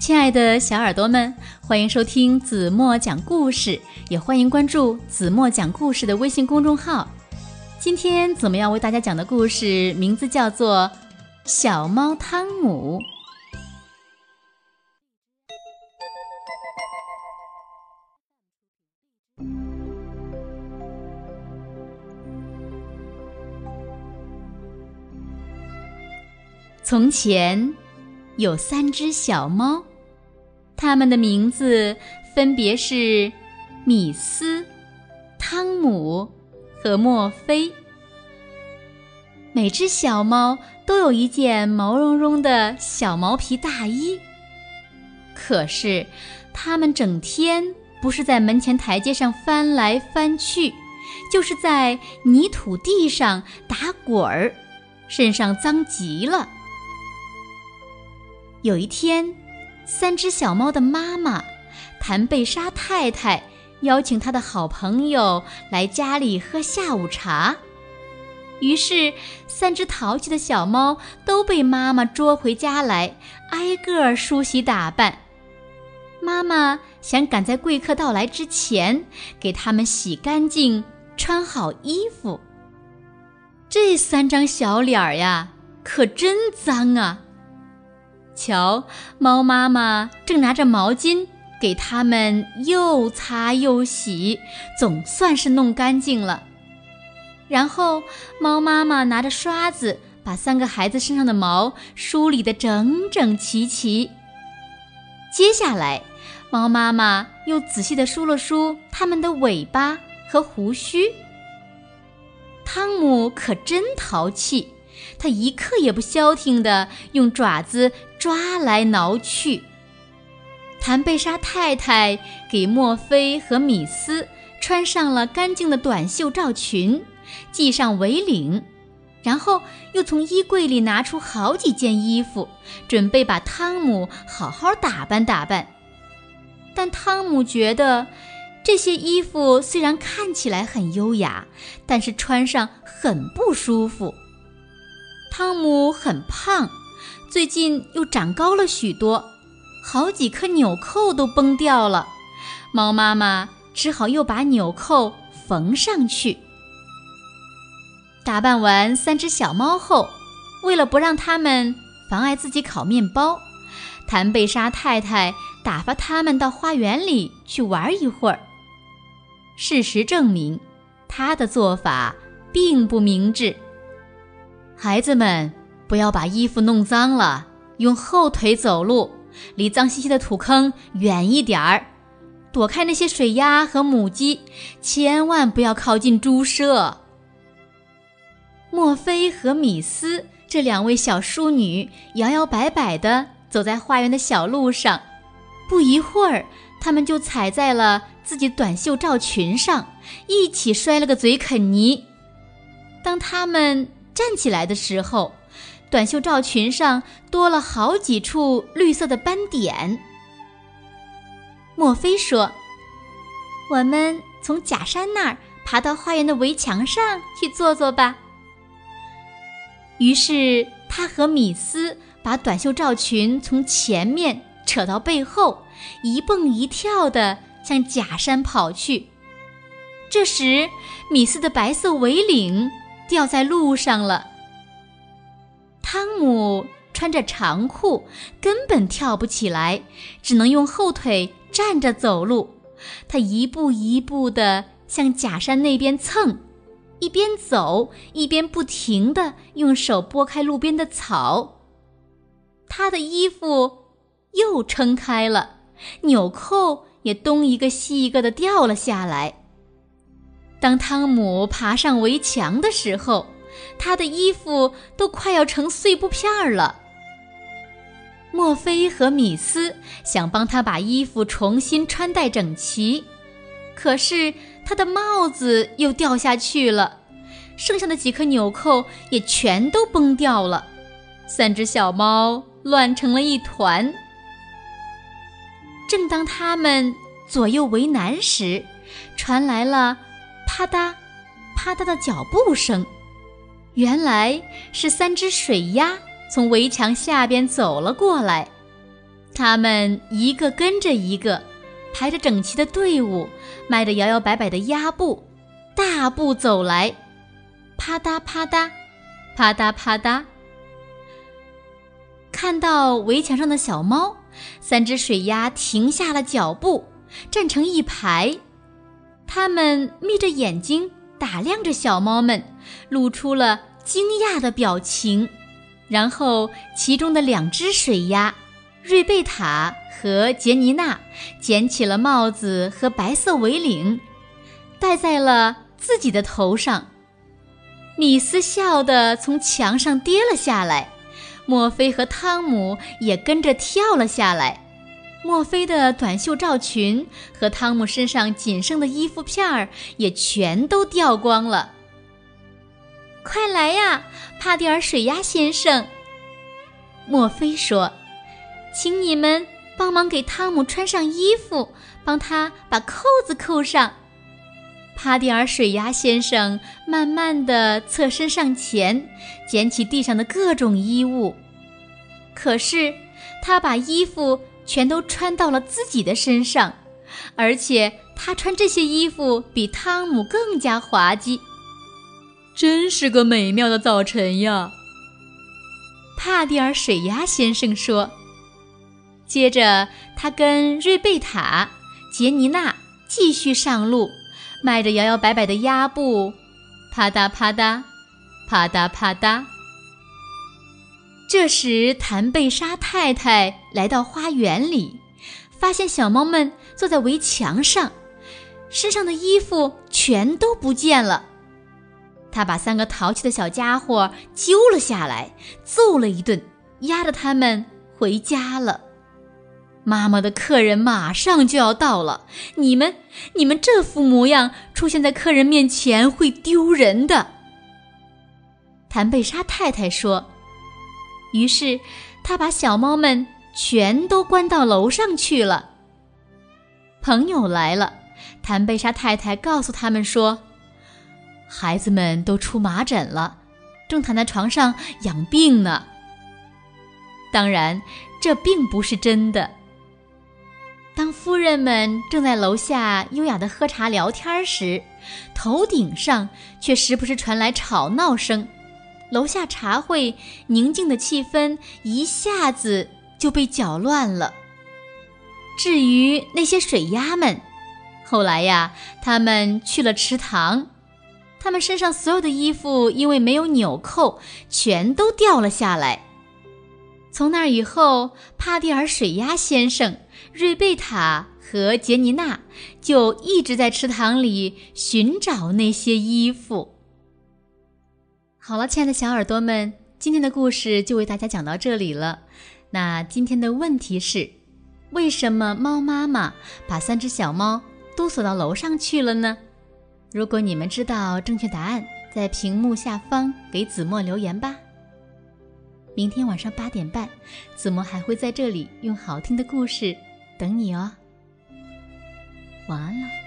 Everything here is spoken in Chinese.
亲爱的小耳朵们，欢迎收听子墨讲故事，也欢迎关注子墨讲故事的微信公众号。今天子墨要为大家讲的故事名字叫做《小猫汤姆》。从前有三只小猫。它们的名字分别是米斯、汤姆和墨菲。每只小猫都有一件毛茸茸的小毛皮大衣。可是，它们整天不是在门前台阶上翻来翻去，就是在泥土地上打滚儿，身上脏极了。有一天。三只小猫的妈妈谭贝莎太太邀请她的好朋友来家里喝下午茶，于是三只淘气的小猫都被妈妈捉回家来，挨个梳洗打扮。妈妈想赶在贵客到来之前给他们洗干净、穿好衣服。这三张小脸儿呀，可真脏啊！瞧，猫妈妈正拿着毛巾给它们又擦又洗，总算是弄干净了。然后，猫妈妈拿着刷子把三个孩子身上的毛梳理得整整齐齐。接下来，猫妈妈又仔细地梳了梳它们的尾巴和胡须。汤姆可真淘气。他一刻也不消停地用爪子抓来挠去。谭贝莎太太给墨菲和米斯穿上了干净的短袖罩裙，系上围领，然后又从衣柜里拿出好几件衣服，准备把汤姆好好打扮打扮。但汤姆觉得这些衣服虽然看起来很优雅，但是穿上很不舒服。汤姆很胖，最近又长高了许多，好几颗纽扣都崩掉了。猫妈妈只好又把纽扣缝上去。打扮完三只小猫后，为了不让它们妨碍自己烤面包，谭贝莎太太打发它们到花园里去玩一会儿。事实证明，她的做法并不明智。孩子们，不要把衣服弄脏了，用后腿走路，离脏兮兮的土坑远一点儿，躲开那些水鸭和母鸡，千万不要靠近猪舍。墨菲和米斯这两位小淑女摇摇摆摆地走在花园的小路上，不一会儿，她们就踩在了自己短袖罩裙上，一起摔了个嘴啃泥。当她们。站起来的时候，短袖罩裙上多了好几处绿色的斑点。莫非说：“我们从假山那儿爬到花园的围墙上去坐坐吧。”于是他和米斯把短袖罩裙从前面扯到背后，一蹦一跳地向假山跑去。这时，米斯的白色围领。掉在路上了。汤姆穿着长裤，根本跳不起来，只能用后腿站着走路。他一步一步地向假山那边蹭，一边走一边不停地用手拨开路边的草。他的衣服又撑开了，纽扣也东一个西一个的掉了下来。当汤姆爬上围墙的时候，他的衣服都快要成碎布片儿了。墨菲和米斯想帮他把衣服重新穿戴整齐，可是他的帽子又掉下去了，剩下的几颗纽扣也全都崩掉了。三只小猫乱成了一团。正当他们左右为难时，传来了。啪嗒，啪嗒的脚步声，原来是三只水鸭从围墙下边走了过来。它们一个跟着一个，排着整齐的队伍，迈着摇摇摆摆的鸭步，大步走来，啪嗒啪嗒，啪嗒啪嗒。看到围墙上的小猫，三只水鸭停下了脚步，站成一排。它们眯着眼睛打量着小猫们，露出了惊讶的表情。然后，其中的两只水鸭，瑞贝塔和杰尼娜，捡起了帽子和白色围领，戴在了自己的头上。米斯笑得从墙上跌了下来，墨菲和汤姆也跟着跳了下来。墨菲的短袖罩裙和汤姆身上仅剩的衣服片儿也全都掉光了。快来呀，帕蒂尔水鸭先生！墨菲说：“请你们帮忙给汤姆穿上衣服，帮他把扣子扣上。”帕蒂尔水鸭先生慢慢地侧身上前，捡起地上的各种衣物。可是他把衣服全都穿到了自己的身上，而且他穿这些衣服比汤姆更加滑稽。真是个美妙的早晨呀！帕蒂尔水鸭先生说。接着，他跟瑞贝塔、杰尼娜继续上路，迈着摇摇摆摆的鸭步，啪嗒啪嗒，啪嗒啪嗒。这时，谭贝莎太太来到花园里，发现小猫们坐在围墙上，身上的衣服全都不见了。他把三个淘气的小家伙揪了下来，揍了一顿，押着他们回家了。妈妈的客人马上就要到了，你们，你们这副模样出现在客人面前会丢人的。谭贝莎太太说。于是，他把小猫们全都关到楼上去了。朋友来了，谭贝莎太太告诉他们说。孩子们都出麻疹了，正躺在床上养病呢。当然，这并不是真的。当夫人们正在楼下优雅的喝茶聊天时，头顶上却时不时传来吵闹声，楼下茶会宁静的气氛一下子就被搅乱了。至于那些水鸭们，后来呀，他们去了池塘。他们身上所有的衣服因为没有纽扣，全都掉了下来。从那以后，帕蒂尔水鸭先生、瑞贝塔和杰尼娜就一直在池塘里寻找那些衣服。好了，亲爱的小耳朵们，今天的故事就为大家讲到这里了。那今天的问题是：为什么猫妈妈把三只小猫都锁到楼上去了呢？如果你们知道正确答案，在屏幕下方给子墨留言吧。明天晚上八点半，子墨还会在这里用好听的故事等你哦。晚安了。